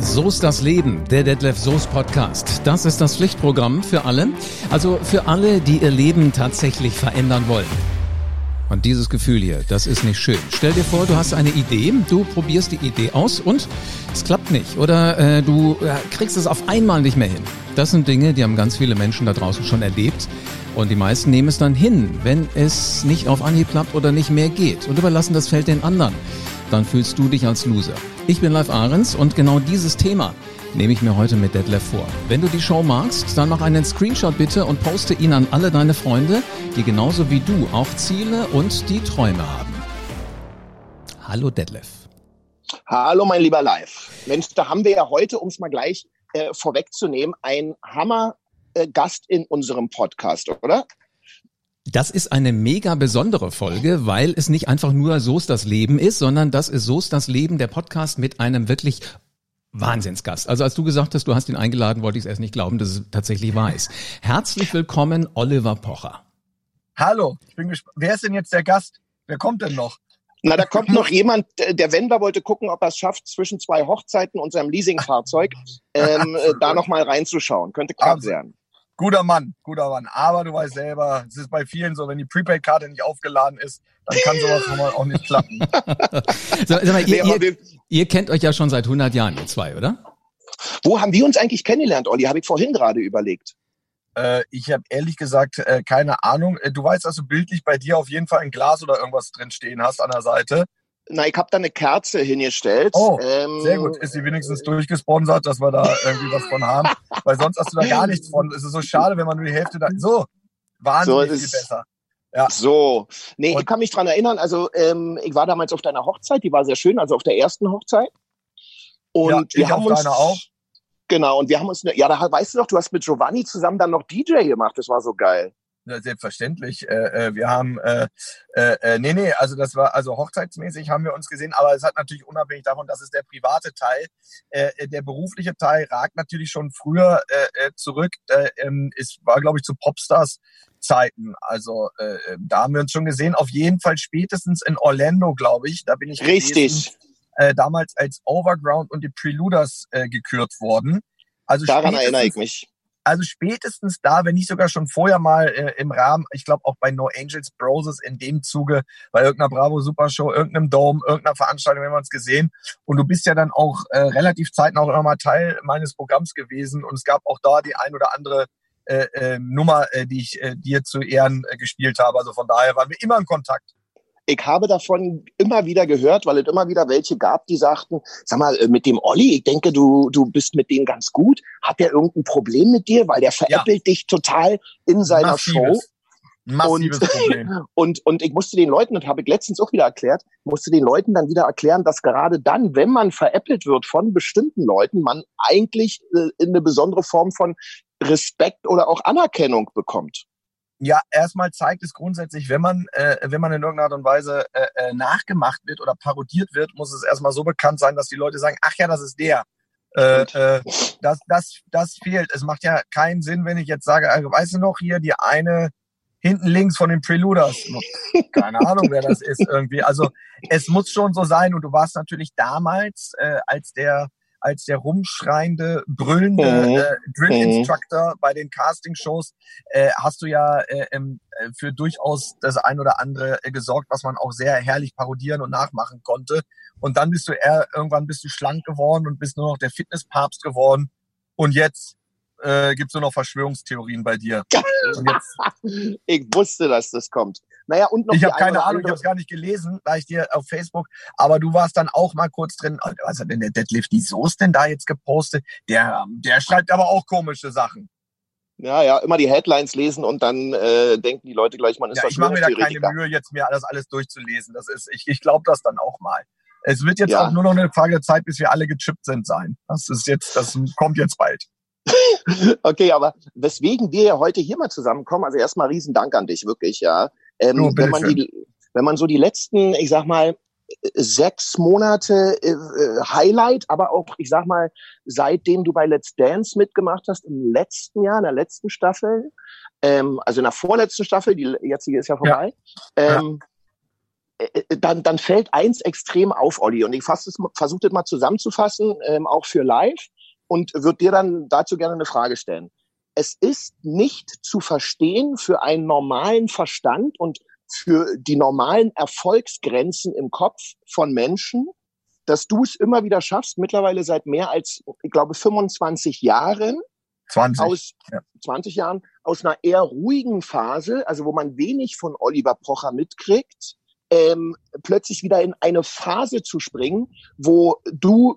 So ist das Leben, der Detlef Soos Podcast. Das ist das Pflichtprogramm für alle. Also für alle, die ihr Leben tatsächlich verändern wollen. Und dieses Gefühl hier, das ist nicht schön. Stell dir vor, du hast eine Idee, du probierst die Idee aus und es klappt nicht. Oder äh, du äh, kriegst es auf einmal nicht mehr hin. Das sind Dinge, die haben ganz viele Menschen da draußen schon erlebt. Und die meisten nehmen es dann hin, wenn es nicht auf Anhieb klappt oder nicht mehr geht und überlassen das Feld den anderen. Dann fühlst du dich als Loser. Ich bin Live Ahrens und genau dieses Thema nehme ich mir heute mit Detlef vor. Wenn du die Show magst, dann mach einen Screenshot bitte und poste ihn an alle deine Freunde, die genauso wie du auch Ziele und die Träume haben. Hallo Detlef. Hallo mein lieber Live. Mensch, da haben wir ja heute, um es mal gleich äh, vorwegzunehmen, ein Hammer äh, Gast in unserem Podcast, oder? Das ist eine mega besondere Folge, weil es nicht einfach nur So ist das Leben ist, sondern das ist So ist das Leben, der Podcast mit einem wirklich Wahnsinnsgast. Also als du gesagt hast, du hast ihn eingeladen, wollte ich es erst nicht glauben, dass es tatsächlich wahr ist. Herzlich willkommen, Oliver Pocher. Hallo, ich bin gespannt. Wer ist denn jetzt der Gast? Wer kommt denn noch? Na, da kommt noch jemand, der Wender wollte gucken, ob er es schafft, zwischen zwei Hochzeiten und seinem Leasingfahrzeug ähm, äh, da nochmal reinzuschauen. Könnte knapp werden. Guter Mann, guter Mann. Aber du weißt selber, es ist bei vielen so, wenn die Prepaid-Karte nicht aufgeladen ist, dann kann sowas schon mal auch nicht klappen. so, sag mal, ihr, ihr, ihr kennt euch ja schon seit 100 Jahren, ihr zwei, oder? Wo haben wir uns eigentlich kennengelernt, Olli? Habe ich vorhin gerade überlegt. Äh, ich habe ehrlich gesagt äh, keine Ahnung. Äh, du weißt, dass du bildlich bei dir auf jeden Fall ein Glas oder irgendwas drin stehen hast an der Seite. Na, ich habe da eine Kerze hingestellt. Oh, ähm, sehr gut. Ist sie wenigstens durchgesponsert, dass wir da irgendwie was von haben? Weil sonst hast du da gar nichts von. Es ist so schade, wenn man nur die Hälfte da. So, wahnsinnig so viel besser. Ja. So, nee, Und ich kann mich dran erinnern. Also ähm, ich war damals auf deiner Hochzeit, die war sehr schön, also auf der ersten Hochzeit. Und ja, wir haben uns auch. Genau, und wir haben uns, ja, da weißt du doch, du hast mit Giovanni zusammen dann noch DJ gemacht. Das war so geil. Selbstverständlich. Äh, äh, wir haben, äh, äh, äh, nee, nee, also das war, also hochzeitsmäßig haben wir uns gesehen, aber es hat natürlich unabhängig davon, dass es der private Teil, äh, äh der berufliche Teil ragt natürlich schon früher äh, äh zurück. Äh, ähm, es war, glaube ich, zu Popstars Zeiten. Also äh, da haben wir uns schon gesehen. Auf jeden Fall spätestens in Orlando, glaube ich. Da bin ich richtig gewesen, äh, damals als Overground und die Preluders äh, gekürt worden. Also daran erinnere ich mich also spätestens da, wenn nicht sogar schon vorher mal äh, im Rahmen, ich glaube auch bei No Angels Broses in dem Zuge, bei irgendeiner Bravo Super Show, irgendeinem Dome, irgendeiner Veranstaltung, wenn wir uns gesehen. Und du bist ja dann auch äh, relativ zeitnah auch immer mal Teil meines Programms gewesen. Und es gab auch da die ein oder andere äh, äh, Nummer, äh, die ich äh, dir zu Ehren äh, gespielt habe. Also von daher waren wir immer in Kontakt ich habe davon immer wieder gehört, weil es immer wieder welche gab, die sagten, sag mal, äh, mit dem Olli, ich denke, du, du bist mit dem ganz gut. Hat der irgendein Problem mit dir? Weil der veräppelt ja. dich total in seiner Massives. Show. Massives und, Problem. und, und ich musste den Leuten, und habe ich letztens auch wieder erklärt, musste den Leuten dann wieder erklären, dass gerade dann, wenn man veräppelt wird von bestimmten Leuten, man eigentlich äh, eine besondere Form von Respekt oder auch Anerkennung bekommt ja, erstmal zeigt es grundsätzlich, wenn man, äh, wenn man in irgendeiner Art und Weise äh, äh, nachgemacht wird oder parodiert wird, muss es erstmal so bekannt sein, dass die Leute sagen, ach ja, das ist der. Äh, äh, das, das, das fehlt. Es macht ja keinen Sinn, wenn ich jetzt sage, also, weißt du noch hier, die eine hinten links von den Preluders. Keine Ahnung, wer das ist irgendwie. Also es muss schon so sein. Und du warst natürlich damals, äh, als der als der rumschreiende, brüllende mhm. äh, Drill mhm. Instructor bei den Casting-Shows äh, hast du ja äh, äh, für durchaus das ein oder andere äh, gesorgt, was man auch sehr herrlich parodieren und nachmachen konnte. Und dann bist du eher, irgendwann bist du schlank geworden und bist nur noch der Fitnesspapst geworden. Und jetzt äh, gibt es nur noch Verschwörungstheorien bei dir. ich wusste, dass das kommt. Naja, und noch ich habe keine Ahnung, ich habe es gar nicht gelesen, da ich dir auf Facebook, aber du warst dann auch mal kurz drin. Oh, was hat denn der Deadlift die Soße denn da jetzt gepostet? Der, der schreibt aber auch komische Sachen. Ja, ja, immer die Headlines lesen und dann äh, denken die Leute gleich, man ist ja, Ich mache mir da keine Mühe, jetzt mir das alles durchzulesen. Das ist, ich, ich glaube das dann auch mal. Es wird jetzt ja. auch nur noch eine Frage der Zeit, bis wir alle gechippt sind sein. Das ist jetzt, das kommt jetzt bald. okay, aber weswegen wir ja heute hier mal zusammenkommen, also erstmal riesen Dank an dich, wirklich, ja. Ähm, oh, wenn, man die, wenn man so die letzten, ich sag mal, sechs Monate äh, Highlight, aber auch, ich sag mal, seitdem du bei Let's Dance mitgemacht hast, im letzten Jahr, in der letzten Staffel, ähm, also in der vorletzten Staffel, die jetzige ist ja vorbei, ja. Ähm, ja. Äh, dann, dann fällt eins extrem auf, Olli. Und ich versuche das mal zusammenzufassen, ähm, auch für live, und würde dir dann dazu gerne eine Frage stellen. Es ist nicht zu verstehen für einen normalen Verstand und für die normalen Erfolgsgrenzen im Kopf von Menschen, dass du es immer wieder schaffst, mittlerweile seit mehr als, ich glaube, 25 Jahren, 20. aus ja. 20 Jahren, aus einer eher ruhigen Phase, also wo man wenig von Oliver Pocher mitkriegt, ähm, plötzlich wieder in eine Phase zu springen, wo du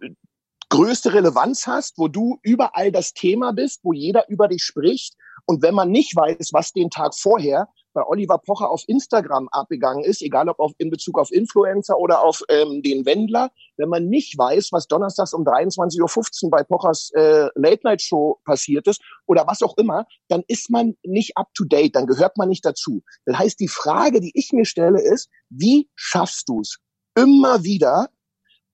größte Relevanz hast, wo du überall das Thema bist, wo jeder über dich spricht. Und wenn man nicht weiß, was den Tag vorher bei Oliver Pocher auf Instagram abgegangen ist, egal ob auf, in Bezug auf Influencer oder auf ähm, den Wendler, wenn man nicht weiß, was donnerstags um 23.15 Uhr bei Pochers äh, Late-Night-Show passiert ist oder was auch immer, dann ist man nicht up-to-date, dann gehört man nicht dazu. Das heißt, die Frage, die ich mir stelle, ist, wie schaffst du es, immer wieder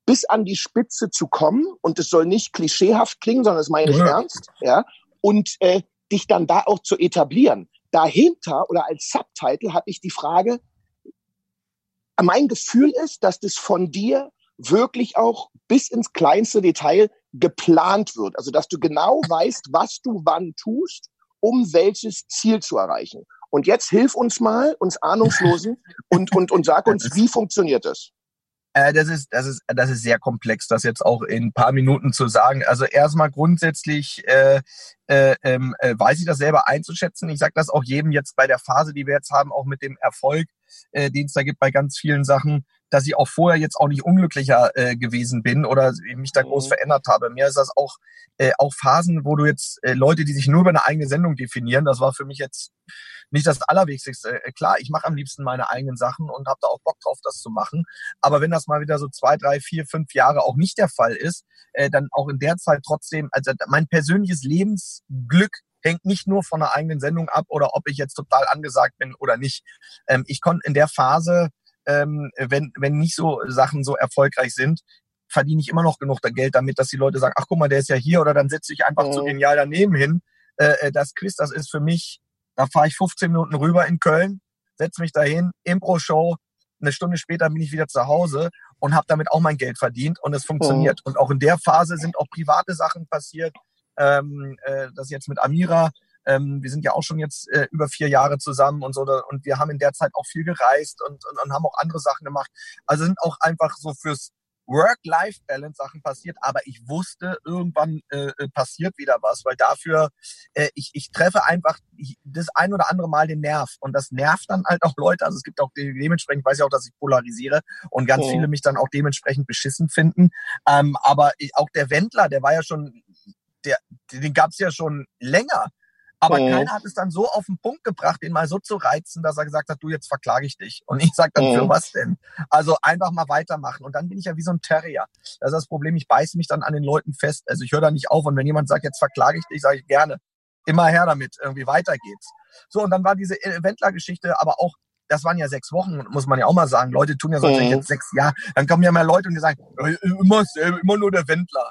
bis an die Spitze zu kommen, und es soll nicht klischeehaft klingen, sondern das meine ich ja. ernst, ja, und äh, dich dann da auch zu etablieren dahinter oder als Subtitle habe ich die Frage, mein Gefühl ist, dass das von dir wirklich auch bis ins kleinste Detail geplant wird. Also, dass du genau weißt, was du wann tust, um welches Ziel zu erreichen. Und jetzt hilf uns mal, uns Ahnungslosen, und, und, und sag uns, wie funktioniert das? Äh, das ist, das ist, das ist sehr komplex, das jetzt auch in ein paar Minuten zu sagen. Also erstmal grundsätzlich äh, äh, ähm, äh, weiß ich das selber einzuschätzen. Ich sage das auch jedem jetzt bei der Phase, die wir jetzt haben, auch mit dem Erfolg, äh, den es da gibt bei ganz vielen Sachen, dass ich auch vorher jetzt auch nicht unglücklicher äh, gewesen bin oder mich da groß mhm. verändert habe. Mir ist das auch äh, auch Phasen, wo du jetzt äh, Leute, die sich nur über eine eigene Sendung definieren, das war für mich jetzt nicht das Allerwichtigste. Äh, klar, ich mache am liebsten meine eigenen Sachen und habe da auch Bock drauf, das zu machen. Aber wenn das mal wieder so zwei, drei, vier, fünf Jahre auch nicht der Fall ist, äh, dann auch in der Zeit trotzdem, also mein persönliches Lebensglück hängt nicht nur von einer eigenen Sendung ab oder ob ich jetzt total angesagt bin oder nicht. Ähm, ich konnte in der Phase, ähm, wenn, wenn nicht so Sachen so erfolgreich sind, verdiene ich immer noch genug Geld damit, dass die Leute sagen, ach guck mal, der ist ja hier oder dann setze ich einfach mhm. so genial daneben hin. Äh, äh, das Quiz, das ist für mich da fahre ich 15 Minuten rüber in Köln, setze mich dahin, Impro-Show, eine Stunde später bin ich wieder zu Hause und habe damit auch mein Geld verdient und es funktioniert. Oh. Und auch in der Phase sind auch private Sachen passiert. Ähm, äh, das jetzt mit Amira. Ähm, wir sind ja auch schon jetzt äh, über vier Jahre zusammen und so und wir haben in der Zeit auch viel gereist und, und, und haben auch andere Sachen gemacht. Also sind auch einfach so fürs Work-Life-Balance-Sachen passiert, aber ich wusste, irgendwann äh, äh, passiert wieder was, weil dafür, äh, ich, ich treffe einfach das ein oder andere Mal den Nerv und das nervt dann halt auch Leute, also es gibt auch dementsprechend, ich weiß ja auch, dass ich polarisiere und ganz oh. viele mich dann auch dementsprechend beschissen finden, ähm, aber ich, auch der Wendler, der war ja schon, der, den gab's ja schon länger, aber mhm. keiner hat es dann so auf den Punkt gebracht, ihn mal so zu reizen, dass er gesagt hat, du, jetzt verklage ich dich. Und ich sage dann, mhm. für was denn? Also einfach mal weitermachen. Und dann bin ich ja wie so ein Terrier. Das ist das Problem, ich beiße mich dann an den Leuten fest. Also ich höre da nicht auf. Und wenn jemand sagt, jetzt verklage ich dich, sage ich gerne. Immer her damit, irgendwie weiter geht's. So, und dann war diese Wendler-Geschichte aber auch das waren ja sechs Wochen, muss man ja auch mal sagen. Leute tun ja sonst mhm. jetzt sechs Jahre. Dann kommen ja mehr Leute und die sagen, immer, immer nur der Wendler.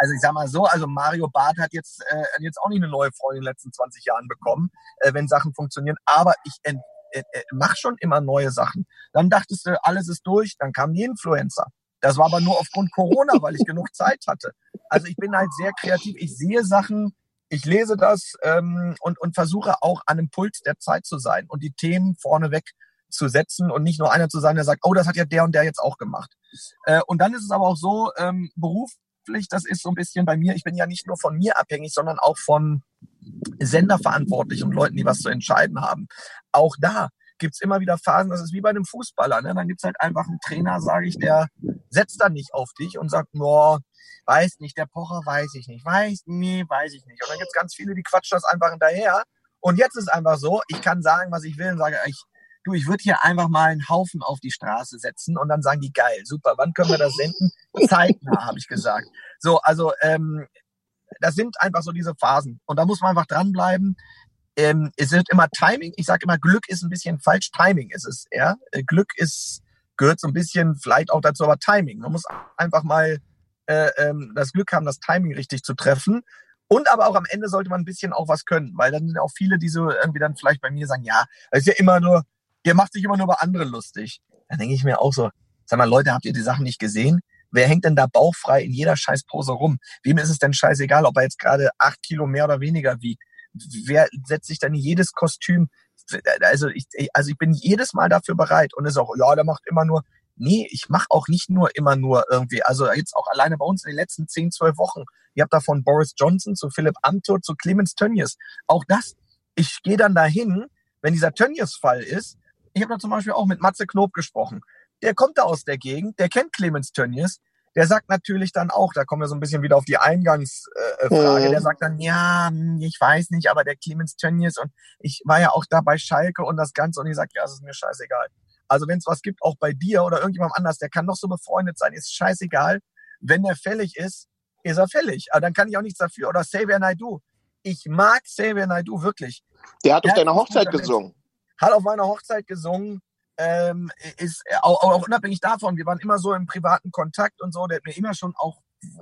Also ich sag mal so, also Mario Barth hat jetzt, äh, jetzt auch nicht eine neue Freundin in den letzten 20 Jahren bekommen, äh, wenn Sachen funktionieren. Aber ich äh, äh, mach schon immer neue Sachen. Dann dachtest du, alles ist durch, dann kamen die Influencer. Das war aber nur aufgrund Corona, weil ich genug Zeit hatte. Also ich bin halt sehr kreativ. Ich sehe Sachen, ich lese das ähm, und, und versuche auch an dem Puls der Zeit zu sein und die Themen vorneweg zu setzen und nicht nur einer zu sein, der sagt, oh, das hat ja der und der jetzt auch gemacht. Äh, und dann ist es aber auch so, ähm, Beruf beruflich, das ist so ein bisschen bei mir, ich bin ja nicht nur von mir abhängig, sondern auch von Senderverantwortlichen und Leuten, die was zu entscheiden haben. Auch da gibt's immer wieder Phasen, das ist wie bei einem Fußballer. Ne? Dann gibt's halt einfach einen Trainer, sage ich, der setzt dann nicht auf dich und sagt, boah, weiß nicht, der Pocher weiß ich nicht, weiß, nee, weiß ich nicht. Und dann gibt's ganz viele, die quatschen das einfach hinterher. Und jetzt ist einfach so, ich kann sagen, was ich will und sage, ich du, ich würde hier einfach mal einen Haufen auf die Straße setzen und dann sagen die, geil, super, wann können wir das senden? Zeitnah, habe ich gesagt. So, also ähm, das sind einfach so diese Phasen. Und da muss man einfach dranbleiben. Ähm, es wird immer Timing. Ich sage immer, Glück ist ein bisschen falsch. Timing ist es eher. Äh, Glück ist, gehört so ein bisschen vielleicht auch dazu, aber Timing. Man muss einfach mal äh, ähm, das Glück haben, das Timing richtig zu treffen. Und aber auch am Ende sollte man ein bisschen auch was können, weil dann sind auch viele, die so irgendwie dann vielleicht bei mir sagen, ja, das ist ja immer nur, ihr macht sich immer nur über andere lustig. Dann denke ich mir auch so, sag mal, Leute, habt ihr die Sachen nicht gesehen? Wer hängt denn da bauchfrei in jeder Scheißpose rum? Wem ist es denn scheißegal, ob er jetzt gerade acht Kilo mehr oder weniger wiegt? Wer setzt sich dann jedes Kostüm? Also ich, also ich bin jedes Mal dafür bereit und ist auch, ja, der macht immer nur, nee, ich mache auch nicht nur immer nur irgendwie, also jetzt auch alleine bei uns in den letzten zehn, zwölf Wochen. Ihr habt da von Boris Johnson zu Philipp Amthor zu Clemens Tönnies. Auch das, ich gehe dann dahin, wenn dieser Tönnies-Fall ist. Ich habe da zum Beispiel auch mit Matze Knob gesprochen der kommt da aus der Gegend, der kennt Clemens Tönnies, der sagt natürlich dann auch, da kommen wir so ein bisschen wieder auf die Eingangsfrage, äh, mhm. der sagt dann, ja, hm, ich weiß nicht, aber der Clemens Tönnies und ich war ja auch da bei Schalke und das Ganze und ich sage, ja, es ist mir scheißegal. Also wenn es was gibt, auch bei dir oder irgendjemand anders, der kann doch so befreundet sein, ist scheißegal. Wenn er fällig ist, ist er fällig. Aber dann kann ich auch nichts dafür. Oder Xavier Naidu. Ich mag Xavier Naidu wirklich. Der hat auf deiner Hochzeit gesungen. Hat auf meiner Hochzeit gesungen ähm, ist äh, auch, auch unabhängig davon, wir waren immer so im privaten Kontakt und so, der hat mir immer schon auch,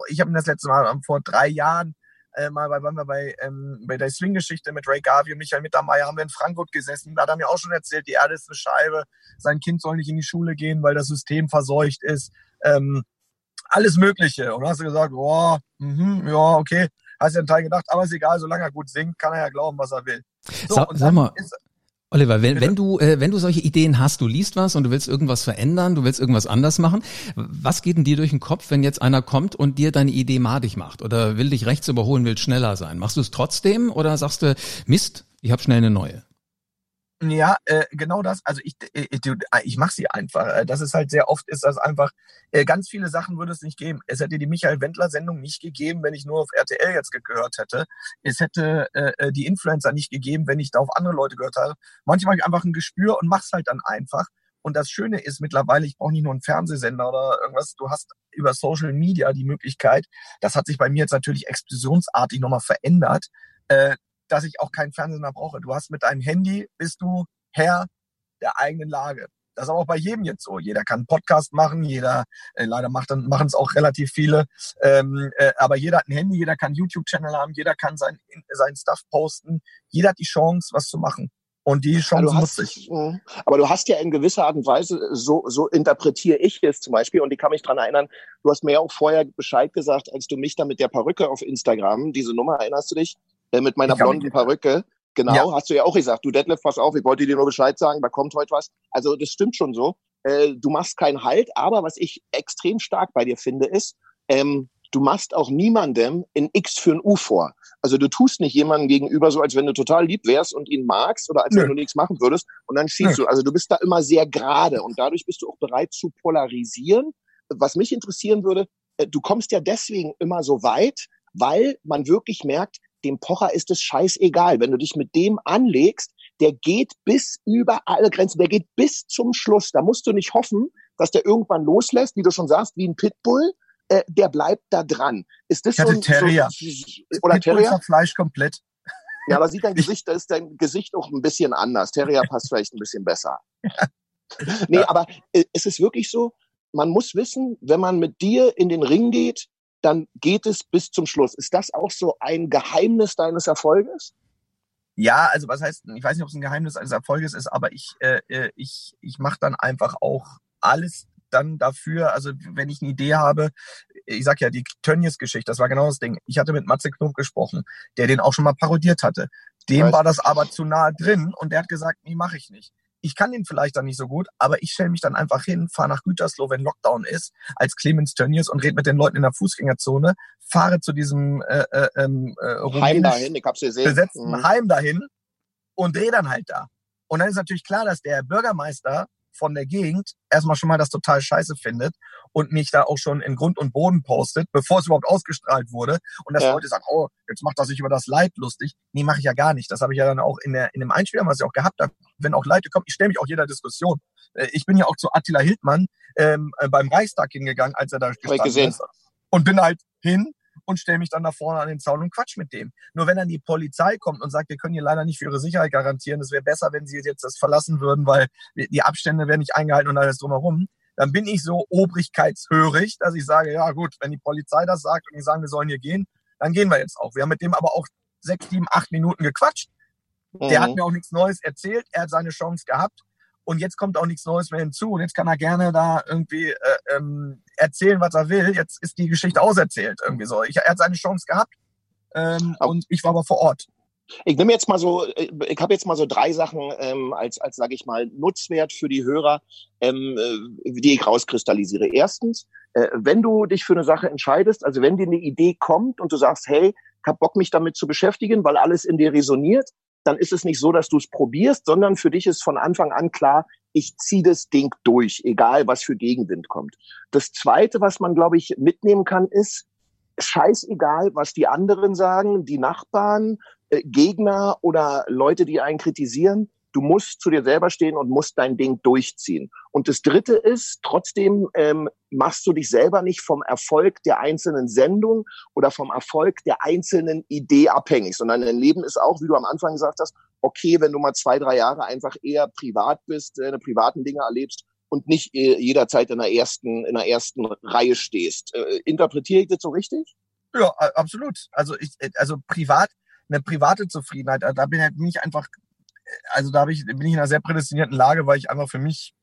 ich habe ihn das letzte Mal ähm, vor drei Jahren äh, mal bei, waren wir bei, ähm, bei der Swing-Geschichte mit Ray Garvey und Michael Mittermeier haben wir in Frankfurt gesessen. Da hat er mir auch schon erzählt, die Erde ist eine Scheibe, sein Kind soll nicht in die Schule gehen, weil das System verseucht ist. Ähm, alles Mögliche. Und dann hast du gesagt, boah, mh, ja, okay, hast ja einen Teil gedacht, aber ist egal, solange er gut singt, kann er ja glauben, was er will. So, Sa sag mal, ist, Oliver, wenn, wenn du äh, wenn du solche Ideen hast, du liest was und du willst irgendwas verändern, du willst irgendwas anders machen, was geht denn dir durch den Kopf, wenn jetzt einer kommt und dir deine Idee madig macht oder will dich rechts überholen, will schneller sein? Machst du es trotzdem oder sagst du Mist, ich habe schnell eine neue? Ja, äh, genau das. Also ich, äh, ich, ich mache sie einfach. Äh, das ist halt sehr oft, ist das einfach, äh, ganz viele Sachen würde es nicht geben. Es hätte die Michael Wendler-Sendung nicht gegeben, wenn ich nur auf RTL jetzt gehört hätte. Es hätte äh, äh, die Influencer nicht gegeben, wenn ich da auf andere Leute gehört habe. Manchmal habe ich einfach ein Gespür und mach's halt dann einfach. Und das Schöne ist mittlerweile, ich brauche nicht nur einen Fernsehsender oder irgendwas, du hast über Social Media die Möglichkeit, das hat sich bei mir jetzt natürlich explosionsartig nochmal verändert, äh, dass ich auch keinen Fernseher mehr brauche. Du hast mit deinem Handy, bist du Herr der eigenen Lage. Das ist aber auch bei jedem jetzt so. Jeder kann einen Podcast machen, jeder, äh, leider macht dann, machen es auch relativ viele, ähm, äh, aber jeder hat ein Handy, jeder kann YouTube-Channel haben, jeder kann sein, sein Stuff posten, jeder hat die Chance, was zu machen. Und die Chance ja, nutze ich. Aber du hast ja in gewisser Art und Weise, so, so interpretiere ich es zum Beispiel, und ich kann mich dran erinnern, du hast mir ja auch vorher Bescheid gesagt, als du mich da mit der Perücke auf Instagram, diese Nummer, erinnerst du dich? Äh, mit meiner blonden Perücke. Genau, ja. hast du ja auch gesagt. Du Detlef, pass auf, ich wollte dir nur Bescheid sagen, da kommt heute was. Also das stimmt schon so. Äh, du machst keinen Halt, aber was ich extrem stark bei dir finde, ist, ähm, du machst auch niemandem in X für ein U vor. Also du tust nicht jemandem gegenüber so, als wenn du total lieb wärst und ihn magst oder als Nö. wenn du nichts machen würdest und dann schießt Nö. du. Also du bist da immer sehr gerade und dadurch bist du auch bereit zu polarisieren. Was mich interessieren würde, äh, du kommst ja deswegen immer so weit, weil man wirklich merkt, dem Pocher ist es scheißegal. Wenn du dich mit dem anlegst, der geht bis über alle Grenzen, der geht bis zum Schluss. Da musst du nicht hoffen, dass der irgendwann loslässt, wie du schon sagst, wie ein Pitbull. Äh, der bleibt da dran. Ist das ich hatte so, Terrier. So, oder Pitbull Terrier? Fleisch komplett. Ja, aber sieht dein Gesicht, da ist dein Gesicht auch ein bisschen anders. Terrier passt vielleicht ein bisschen besser. Nee, aber äh, es ist wirklich so, man muss wissen, wenn man mit dir in den Ring geht, dann geht es bis zum Schluss. Ist das auch so ein Geheimnis deines Erfolges? Ja, also was heißt, ich weiß nicht, ob es ein Geheimnis eines Erfolges ist, aber ich, äh, äh ich, ich mache dann einfach auch alles dann dafür, also wenn ich eine Idee habe, ich sag ja, die Tönnies-Geschichte, das war genau das Ding. Ich hatte mit Matze Knob gesprochen, der den auch schon mal parodiert hatte. Dem war das aber zu nahe drin und der hat gesagt, nee, mache ich nicht ich kann den vielleicht dann nicht so gut, aber ich stelle mich dann einfach hin, fahre nach Gütersloh, wenn Lockdown ist, als Clemens Tönnies und rede mit den Leuten in der Fußgängerzone, fahre zu diesem äh, äh, ähm, äh, Heim dahin, ich hab's gesehen. besetzten mhm. Heim dahin und drehe dann halt da. Und dann ist natürlich klar, dass der Bürgermeister von der Gegend erstmal schon mal das total scheiße findet und mich da auch schon in Grund und Boden postet, bevor es überhaupt ausgestrahlt wurde. Und dass ja. Leute sagen, oh, jetzt macht er sich über das Leid lustig. Nee, mache ich ja gar nicht. Das habe ich ja dann auch in, der, in dem Einspieler, was ich auch gehabt habe, wenn auch Leute kommen, ich stelle mich auch jeder Diskussion. Äh, ich bin ja auch zu Attila Hildmann ähm, äh, beim Reichstag hingegangen, als er da gestanden ist. Und bin halt hin und stelle mich dann da vorne an den Zaun und quatsch mit dem. Nur wenn dann die Polizei kommt und sagt, wir können hier leider nicht für ihre Sicherheit garantieren, es wäre besser, wenn sie jetzt das verlassen würden, weil die Abstände werden nicht eingehalten und alles drumherum, dann bin ich so obrigkeitshörig, dass ich sage, ja gut, wenn die Polizei das sagt und die sagen, wir sollen hier gehen, dann gehen wir jetzt auch. Wir haben mit dem aber auch sechs, sieben, acht Minuten gequatscht. Der hat mhm. mir auch nichts Neues erzählt. Er hat seine Chance gehabt. Und jetzt kommt auch nichts Neues mehr hinzu und jetzt kann er gerne da irgendwie äh, ähm, erzählen, was er will. Jetzt ist die Geschichte auserzählt irgendwie so. Ich, er hat seine Chance gehabt ähm, und ich war aber vor Ort. Ich nehme jetzt mal so, äh, ich habe jetzt mal so drei Sachen ähm, als, als sage ich mal, Nutzwert für die Hörer, ähm, äh, die ich rauskristallisiere. Erstens, äh, wenn du dich für eine Sache entscheidest, also wenn dir eine Idee kommt und du sagst, hey, ich hab Bock, mich damit zu beschäftigen, weil alles in dir resoniert, dann ist es nicht so, dass du es probierst, sondern für dich ist von Anfang an klar, ich ziehe das Ding durch, egal was für Gegenwind kommt. Das Zweite, was man, glaube ich, mitnehmen kann, ist, scheißegal, was die anderen sagen, die Nachbarn, äh, Gegner oder Leute, die einen kritisieren. Du musst zu dir selber stehen und musst dein Ding durchziehen. Und das Dritte ist, trotzdem ähm, machst du dich selber nicht vom Erfolg der einzelnen Sendung oder vom Erfolg der einzelnen Idee abhängig, sondern dein Leben ist auch, wie du am Anfang gesagt hast, okay, wenn du mal zwei, drei Jahre einfach eher privat bist, äh, privaten Dinge erlebst und nicht äh, jederzeit in der ersten, in der ersten Reihe stehst. Äh, interpretiere ich das so richtig? Ja, absolut. Also ich, äh, also privat eine private Zufriedenheit. Da bin ich einfach, also da ich, bin ich in einer sehr prädestinierten Lage, weil ich einfach für mich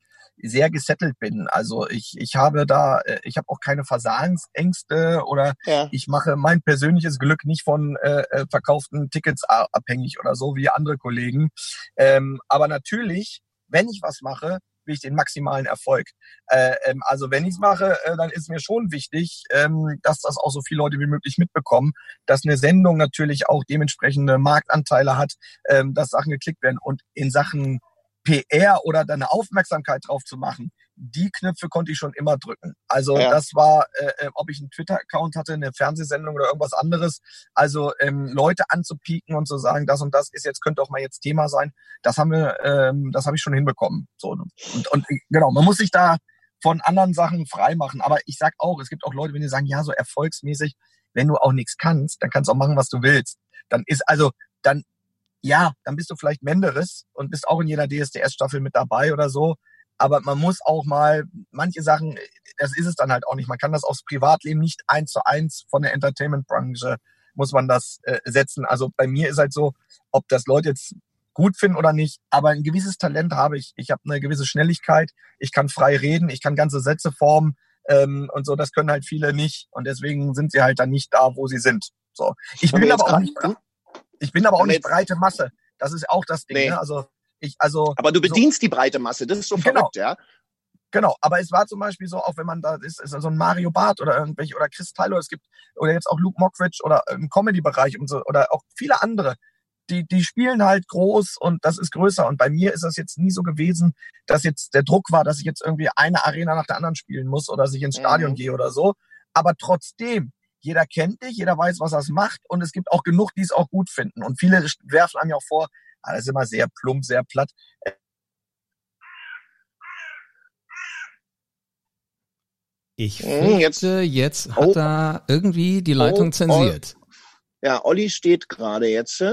sehr gesettelt bin. Also ich, ich habe da, ich habe auch keine Versagensängste oder ja. ich mache mein persönliches Glück nicht von äh, äh verkauften Tickets abhängig oder so wie andere Kollegen. Ähm, aber natürlich, wenn ich was mache, will den maximalen Erfolg. Äh, ähm, also wenn ich es mache, äh, dann ist mir schon wichtig, ähm, dass das auch so viele Leute wie möglich mitbekommen, dass eine Sendung natürlich auch dementsprechende Marktanteile hat, ähm, dass Sachen geklickt werden und in Sachen PR oder deine Aufmerksamkeit drauf zu machen, die Knöpfe konnte ich schon immer drücken. Also ja. das war, äh, äh, ob ich einen Twitter-Account hatte, eine Fernsehsendung oder irgendwas anderes. Also ähm, Leute anzupieken und zu sagen, das und das ist jetzt könnte auch mal jetzt Thema sein. Das haben wir, ähm, das habe ich schon hinbekommen. So und, und genau, man muss sich da von anderen Sachen frei machen. Aber ich sag auch, es gibt auch Leute, wenn die sagen, ja, so erfolgsmäßig, wenn du auch nichts kannst, dann kannst du auch machen, was du willst. Dann ist also dann ja, dann bist du vielleicht Menderes und bist auch in jeder DSDS-Staffel mit dabei oder so. Aber man muss auch mal, manche Sachen, das ist es dann halt auch nicht. Man kann das aufs Privatleben nicht eins zu eins von der Entertainment-Branche muss man das äh, setzen. Also bei mir ist halt so, ob das Leute jetzt gut finden oder nicht, aber ein gewisses Talent habe ich. Ich habe eine gewisse Schnelligkeit, ich kann frei reden, ich kann ganze Sätze formen ähm, und so. Das können halt viele nicht und deswegen sind sie halt dann nicht da, wo sie sind. So, ich bin aber auch nicht, ich bin aber auch nicht breite Masse. Das ist auch das Ding. Nee. Ne? Also ich, also. Aber du bedienst so, die breite Masse. Das ist so genau. verrückt, ja. Genau, aber es war zum Beispiel so, auch wenn man da ist, ist so ein Mario Barth oder irgendwelche oder Chris Tyler, es gibt oder jetzt auch Luke Mockridge oder im Comedy-Bereich und so oder auch viele andere, die die spielen halt groß und das ist größer. Und bei mir ist das jetzt nie so gewesen, dass jetzt der Druck war, dass ich jetzt irgendwie eine Arena nach der anderen spielen muss oder dass ich ins Stadion mhm. gehe oder so. Aber trotzdem jeder kennt dich, jeder weiß, was das macht und es gibt auch genug, die es auch gut finden. Und viele werfen einem ja auch vor, ah, das ist immer sehr plump, sehr platt. Ich hm, finde, jetzt, jetzt hat oh, er irgendwie die Leitung oh, zensiert. Oh. Ja, Olli steht gerade jetzt.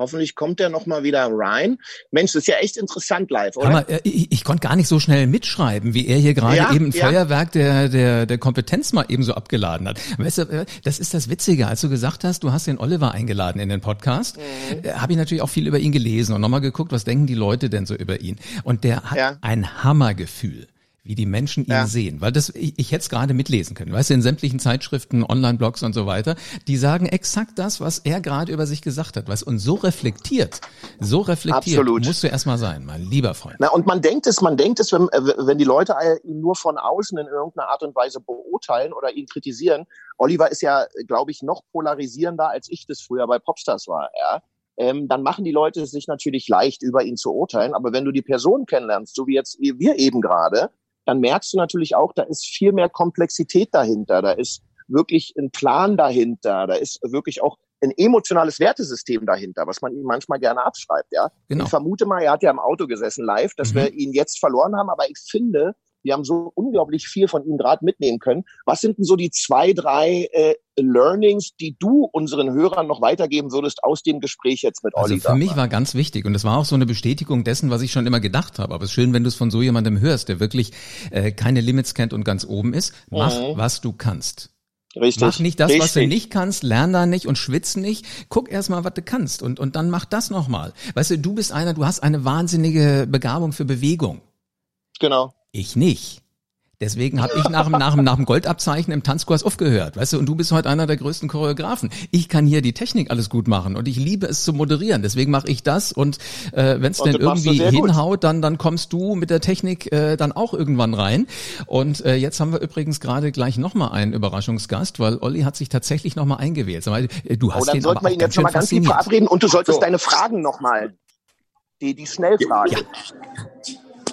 Hoffentlich kommt er noch mal wieder rein. Mensch, das ist ja echt interessant live, oder? Mal, äh, ich, ich konnte gar nicht so schnell mitschreiben, wie er hier gerade ja, eben ein ja. Feuerwerk der, der, der Kompetenz mal eben so abgeladen hat. Weißt du, äh, das ist das Witzige. Als du gesagt hast, du hast den Oliver eingeladen in den Podcast, mhm. Äh, habe ich natürlich auch viel über ihn gelesen und nochmal geguckt, was denken die Leute denn so über ihn. Und der hat ja. ein Hammergefühl wie die Menschen ihn ja. sehen. Weil das, ich, ich hätte es gerade mitlesen können. Weißt du, in sämtlichen Zeitschriften, Online-Blogs und so weiter, die sagen exakt das, was er gerade über sich gesagt hat. Weißt, und so reflektiert, so reflektiert Absolut. musst du erstmal sein, mein lieber Freund. Na, und man denkt es, man denkt es, wenn, äh, wenn die Leute ihn nur von außen in irgendeiner Art und Weise beurteilen oder ihn kritisieren. Oliver ist ja, glaube ich, noch polarisierender, als ich das früher bei Popstars war. Ja? ähm, dann machen die Leute es sich natürlich leicht, über ihn zu urteilen. Aber wenn du die Person kennenlernst, so wie jetzt wir eben gerade, dann merkst du natürlich auch, da ist viel mehr Komplexität dahinter, da ist wirklich ein Plan dahinter, da ist wirklich auch ein emotionales Wertesystem dahinter, was man ihm manchmal gerne abschreibt, ja. Genau. Ich vermute mal, er hat ja im Auto gesessen live, dass mhm. wir ihn jetzt verloren haben, aber ich finde, wir haben so unglaublich viel von ihm gerade mitnehmen können. Was sind denn so die zwei, drei äh, Learnings, die du unseren Hörern noch weitergeben würdest aus dem Gespräch jetzt mit also Oliver? Für mich war ganz wichtig und das war auch so eine Bestätigung dessen, was ich schon immer gedacht habe. Aber es ist schön, wenn du es von so jemandem hörst, der wirklich äh, keine Limits kennt und ganz oben ist. Mach, mhm. was du kannst. Richtig. Mach nicht das, Richtig. was du nicht kannst, lern da nicht und schwitz nicht. Guck erst mal, was du kannst und, und dann mach das nochmal. Weißt du, du bist einer, du hast eine wahnsinnige Begabung für Bewegung. Genau. Ich nicht. Deswegen habe ich nach, dem, nach, dem, nach dem Goldabzeichen im Tanzkurs aufgehört. Weißt du, und du bist heute einer der größten Choreografen. Ich kann hier die Technik alles gut machen und ich liebe es zu moderieren. Deswegen mache ich das und äh, wenn es denn irgendwie hinhaut, dann, dann kommst du mit der Technik äh, dann auch irgendwann rein. Und äh, jetzt haben wir übrigens gerade gleich nochmal einen Überraschungsgast, weil Olli hat sich tatsächlich nochmal eingewählt. Äh, du hast oh, dann sollten wir ihn jetzt schon mal ganz viel verabreden und du solltest so. deine Fragen nochmal, die, die Schnellfragen. Ja.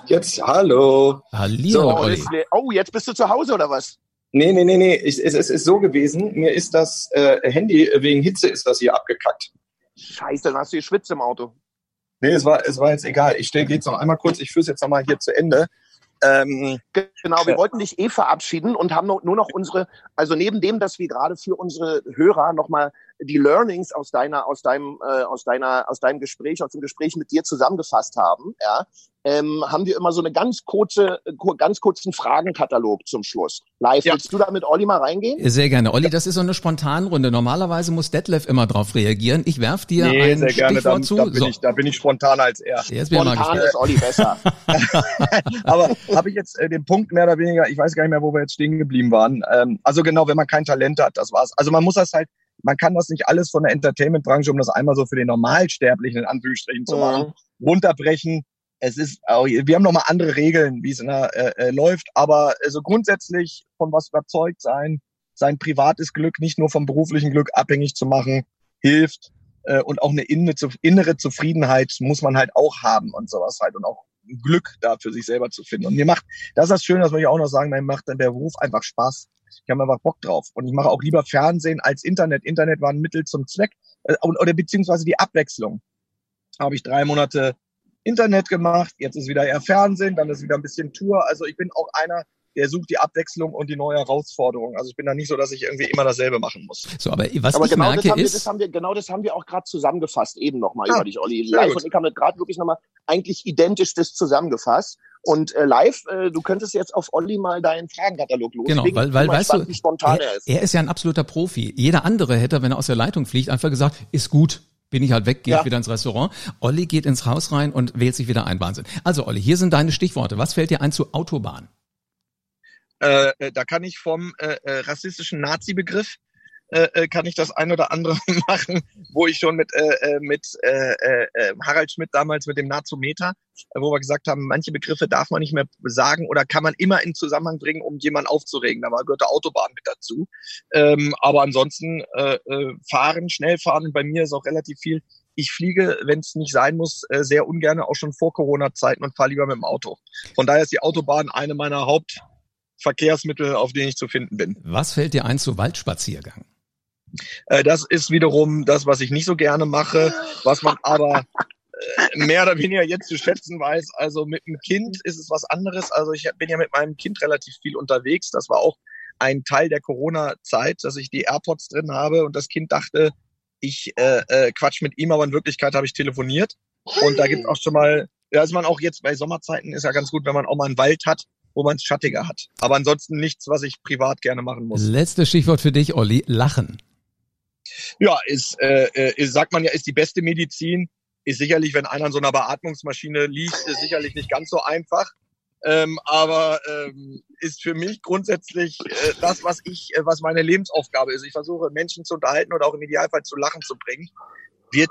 Jetzt, hallo. Hallihallo, so, jetzt, oh, jetzt bist du zu Hause oder was? Nee, nee, nee, nee. Ich, es, es ist so gewesen, mir ist das äh, Handy, wegen Hitze ist das hier abgekackt. Scheiße, dann hast du geschwitzt im Auto. Nee, es war, es war jetzt egal. Ich stelle jetzt noch einmal kurz, ich führe es jetzt nochmal hier zu Ende. Ähm, genau, wir wollten dich eh verabschieden und haben nur noch unsere, also neben dem, dass wir gerade für unsere Hörer nochmal die Learnings aus deiner, aus deinem, äh, aus deiner, aus deinem Gespräch, aus dem Gespräch mit dir zusammengefasst haben, ja, ähm, haben wir immer so eine ganz kurze, ganz kurzen Fragenkatalog zum Schluss. Live, ja. willst du da mit Olli mal reingehen? Sehr gerne. Olli, das ist so eine Spontanrunde. Normalerweise muss Detlef immer drauf reagieren. Ich werf dir nee, ein sehr gerne. Stichwort Dann, zu. Da bin, so. ich, da bin ich spontaner als er. Jetzt Spontan ist Olli besser. Aber habe ich jetzt äh, den Punkt mehr oder weniger, ich weiß gar nicht mehr, wo wir jetzt stehen geblieben waren. Ähm, also genau, wenn man kein Talent hat, das war's. Also man muss das halt man kann das nicht alles von der Entertainment-Branche, um das einmal so für den Normalsterblichen in Anführungsstrichen zu machen, mhm. runterbrechen es ist, wir haben nochmal andere Regeln, wie es in der, äh, äh, läuft, aber so grundsätzlich von was überzeugt sein, sein privates Glück nicht nur vom beruflichen Glück abhängig zu machen, hilft äh, und auch eine innere Zufriedenheit muss man halt auch haben und sowas halt und auch Glück da für sich selber zu finden. Und mir macht, das ist das Schöne, das will ich auch noch sagen, mir macht dann der Beruf einfach Spaß. Ich habe einfach Bock drauf. Und ich mache auch lieber Fernsehen als Internet. Internet war ein Mittel zum Zweck äh, oder beziehungsweise die Abwechslung. Habe ich drei Monate Internet gemacht, jetzt ist wieder eher Fernsehen, dann ist wieder ein bisschen Tour. Also ich bin auch einer, der sucht die Abwechslung und die neue Herausforderung. Also ich bin da nicht so, dass ich irgendwie immer dasselbe machen muss. So, aber was aber ich genau merke das ist, wir, das haben wir, genau das haben wir auch gerade zusammengefasst eben nochmal ah, über dich, Olli. Live und ich haben gerade wirklich nochmal eigentlich identisch das zusammengefasst. Und äh, live, äh, du könntest jetzt auf Olli mal deinen Fragenkatalog loslegen. Genau, weil, weil weißt spannend, du, er, ist. er ist ja ein absoluter Profi. Jeder andere hätte, wenn er aus der Leitung fliegt, einfach gesagt, ist gut, bin ich halt weg, gehe ja. wieder ins Restaurant. Olli geht ins Haus rein und wählt sich wieder ein. Wahnsinn. Also Olli, hier sind deine Stichworte. Was fällt dir ein zu Autobahn? Äh, äh da kann ich vom äh, äh rassistischen Nazi-Begriff äh, äh, kann ich das ein oder andere machen, wo ich schon mit, äh, äh, mit äh, äh, Harald Schmidt damals mit dem Nazometer, äh, wo wir gesagt haben, manche Begriffe darf man nicht mehr sagen oder kann man immer in Zusammenhang bringen, um jemanden aufzuregen. Da gehört der Autobahn mit dazu. Ähm, aber ansonsten äh, äh, fahren, schnell fahren, bei mir ist auch relativ viel. Ich fliege, wenn es nicht sein muss, äh, sehr ungern, auch schon vor Corona-Zeiten und fahre lieber mit dem Auto. Von daher ist die Autobahn eine meiner Hauptverkehrsmittel, auf denen ich zu finden bin. Was fällt dir ein zu Waldspaziergang? Äh, das ist wiederum das, was ich nicht so gerne mache, was man aber äh, mehr oder weniger jetzt zu schätzen weiß. Also mit einem Kind ist es was anderes. Also ich bin ja mit meinem Kind relativ viel unterwegs. Das war auch ein Teil der Corona-Zeit, dass ich die AirPods drin habe und das Kind dachte, ich äh, äh, quatsch mit ihm, aber in Wirklichkeit habe ich telefoniert. Und da gibt es auch schon mal, ja, ist man auch jetzt bei Sommerzeiten ist ja ganz gut, wenn man auch mal einen Wald hat, wo man es schattiger hat. Aber ansonsten nichts, was ich privat gerne machen muss. Letztes Stichwort für dich, Olli, Lachen ja, ist, äh, äh, ist, sagt man ja, ist die beste Medizin. Ist sicherlich, wenn einer an so einer Beatmungsmaschine liegt, ist sicherlich nicht ganz so einfach. Ähm, aber ähm, ist für mich grundsätzlich äh, das, was ich, äh, was meine Lebensaufgabe ist. Ich versuche Menschen zu unterhalten oder auch im Idealfall zu lachen zu bringen wird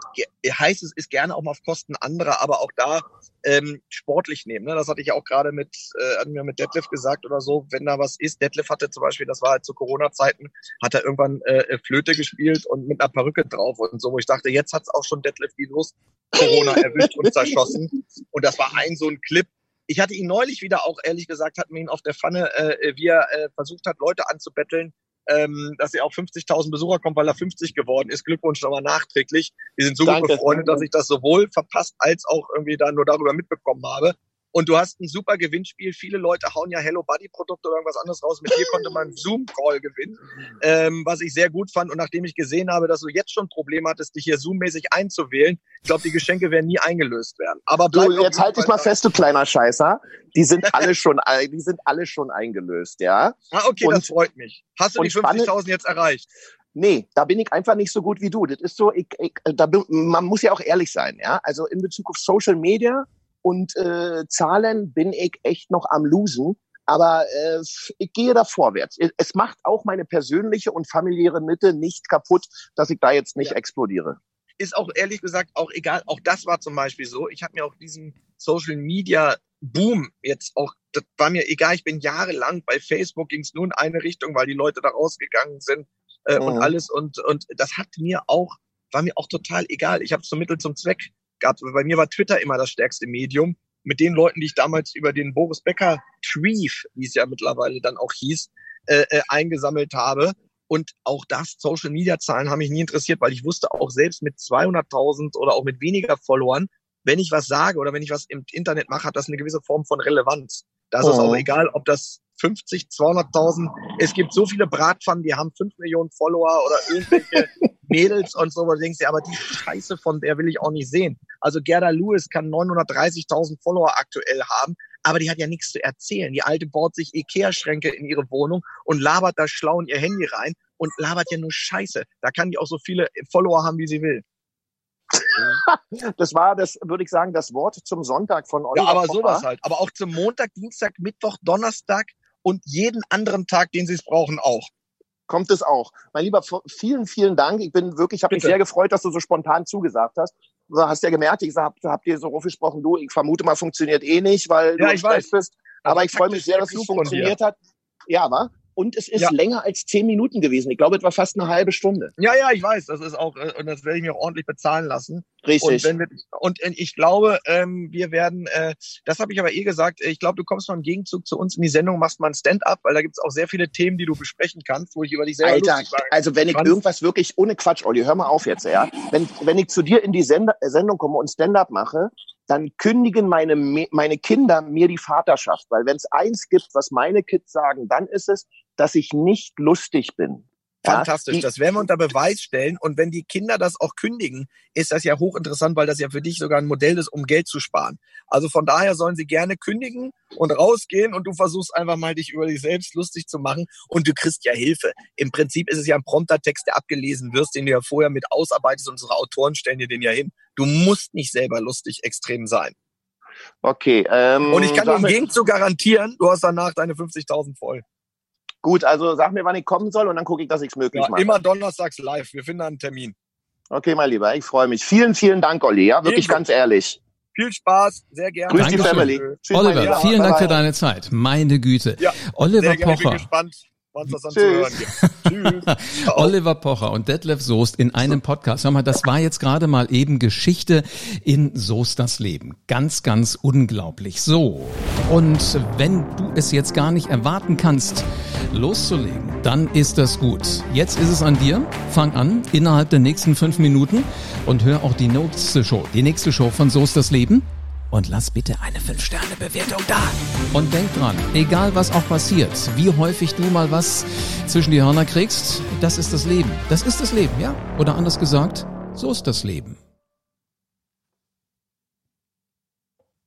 heißt es ist gerne auch mal auf Kosten anderer, aber auch da ähm, sportlich nehmen. Ne? Das hatte ich auch gerade mit äh, hatten wir mit Detlef gesagt oder so. Wenn da was ist, Detlef hatte zum Beispiel, das war halt zu Corona-Zeiten, hat er irgendwann äh, Flöte gespielt und mit einer Perücke drauf und so, wo ich dachte, jetzt hat's auch schon Detlef die Lust Corona erwischt und zerschossen. Und das war ein so ein Clip. Ich hatte ihn neulich wieder auch, ehrlich gesagt, hatten wir ihn auf der Pfanne, äh, wie er äh, versucht hat, Leute anzubetteln, ähm, dass er auf 50.000 Besucher kommt, weil er 50 geworden ist. Glückwunsch nochmal nachträglich. Wir sind so gut befreundet, dass ich das sowohl verpasst als auch irgendwie dann nur darüber mitbekommen habe. Und du hast ein super Gewinnspiel. Viele Leute hauen ja Hello Buddy Produkte oder irgendwas anderes raus. Mit dir konnte man Zoom-Call gewinnen, ähm, was ich sehr gut fand. Und nachdem ich gesehen habe, dass du jetzt schon Probleme hattest, dich hier Zoom-mäßig einzuwählen, ich glaube, die Geschenke werden nie eingelöst werden. Aber du, jetzt halt dich mal fest, du kleiner Scheißer. Die sind alle schon, die sind alle schon eingelöst, ja. Ah, okay, und, das freut mich. Hast du die 50.000 jetzt erreicht? Nee, da bin ich einfach nicht so gut wie du. Das ist so, ich, ich, da, man muss ja auch ehrlich sein, ja. Also in Bezug auf Social Media und äh, Zahlen bin ich echt noch am Losen. Aber äh, ich gehe da vorwärts. Es macht auch meine persönliche und familiäre Mitte nicht kaputt, dass ich da jetzt nicht ja. explodiere. Ist auch ehrlich gesagt auch egal. Auch das war zum Beispiel so. Ich habe mir auch diesen Social Media Boom jetzt auch, das war mir egal. Ich bin jahrelang bei Facebook ging es nur in eine Richtung, weil die Leute da rausgegangen sind äh, mhm. und alles und und das hat mir auch war mir auch total egal. Ich habe es zum Mittel zum Zweck gehabt. Bei mir war Twitter immer das stärkste Medium mit den Leuten, die ich damals über den Boris Becker Treef, wie es ja mittlerweile dann auch hieß, äh, äh, eingesammelt habe. Und auch das, Social Media Zahlen haben mich nie interessiert, weil ich wusste auch selbst mit 200.000 oder auch mit weniger Followern, wenn ich was sage oder wenn ich was im Internet mache, hat das eine gewisse Form von Relevanz. Da ist es auch egal, ob das 50, 200.000, es gibt so viele Bratpfannen, die haben 5 Millionen Follower oder irgendwelche Mädels und so, wo du denkst, ja, aber die Scheiße von der will ich auch nicht sehen. Also Gerda Lewis kann 930.000 Follower aktuell haben, aber die hat ja nichts zu erzählen. Die alte baut sich Ikea-Schränke in ihre Wohnung und labert da schlau in ihr Handy rein und labert ja nur Scheiße. Da kann die auch so viele Follower haben, wie sie will. das war das, würde ich sagen, das Wort zum Sonntag von Oliver. Ja, aber Pocher. sowas halt. Aber auch zum Montag, Dienstag, Mittwoch, Donnerstag und jeden anderen Tag, den sie es brauchen, auch kommt es auch. Mein Lieber, vielen, vielen Dank. Ich bin wirklich, ich habe mich sehr gefreut, dass du so spontan zugesagt hast. Du hast ja gemerkt, ich hab, hab dir so gesprochen, du, ich vermute mal, funktioniert eh nicht, weil ja, du ich weiß. bist. Aber ich freue mich sehr, dass es funktioniert hat. Ja, war und es ist ja. länger als zehn Minuten gewesen. Ich glaube, etwa fast eine halbe Stunde. Ja, ja, ich weiß. Das ist auch, äh, und das werde ich mir auch ordentlich bezahlen lassen. Richtig. Und, wir, und äh, ich glaube, ähm, wir werden, äh, das habe ich aber eh gesagt, ich glaube, du kommst mal im Gegenzug zu uns in die Sendung, machst mal ein Stand-up, weil da gibt es auch sehr viele Themen, die du besprechen kannst, wo ich über dich selber Alter, also wenn ich irgendwas wirklich, ohne Quatsch, Olli, hör mal auf jetzt, ja. Wenn, wenn ich zu dir in die Send Sendung komme und Stand-up mache, dann kündigen meine, meine Kinder mir die Vaterschaft. Weil wenn es eins gibt, was meine Kids sagen, dann ist es, dass ich nicht lustig bin. Fantastisch, das werden wir unter Beweis stellen. Und wenn die Kinder das auch kündigen, ist das ja hochinteressant, weil das ja für dich sogar ein Modell ist, um Geld zu sparen. Also von daher sollen sie gerne kündigen und rausgehen und du versuchst einfach mal dich über dich selbst lustig zu machen und du kriegst ja Hilfe. Im Prinzip ist es ja ein prompter Text, der abgelesen wirst, den du ja vorher mit ausarbeitest. Unsere Autoren stellen dir den ja hin. Du musst nicht selber lustig extrem sein. Okay. Ähm, und ich kann dir im Gegenzug garantieren, du hast danach deine 50.000 voll. Gut, also sag mir, wann ich kommen soll und dann gucke ich, dass ich es möglich ja, mache. Immer donnerstags live. Wir finden einen Termin. Okay, mein Lieber, ich freue mich. Vielen, vielen Dank, Olli. Ja, wirklich Ebenso. ganz ehrlich. Viel Spaß, sehr gerne. Grüß Dankeschön. die Family. Tschüss, Oliver, vielen Dank für deine Zeit. Meine Güte. Ja, Oliver Pocher. Ich bin gespannt wann es was zu hören gibt. Oliver Pocher und Detlef Soest in einem Podcast. Hör mal, das war jetzt gerade mal eben Geschichte in Soest das Leben. Ganz, ganz unglaublich. So. Und wenn du es jetzt gar nicht erwarten kannst, loszulegen, dann ist das gut. Jetzt ist es an dir. Fang an innerhalb der nächsten fünf Minuten und hör auch die nächste Show. Die nächste Show von Soest das Leben und lass bitte eine 5-Sterne-Bewertung da. Und denk dran, egal was auch passiert, wie häufig du mal was zwischen die Hörner kriegst, das ist das Leben. Das ist das Leben, ja? Oder anders gesagt, so ist das Leben.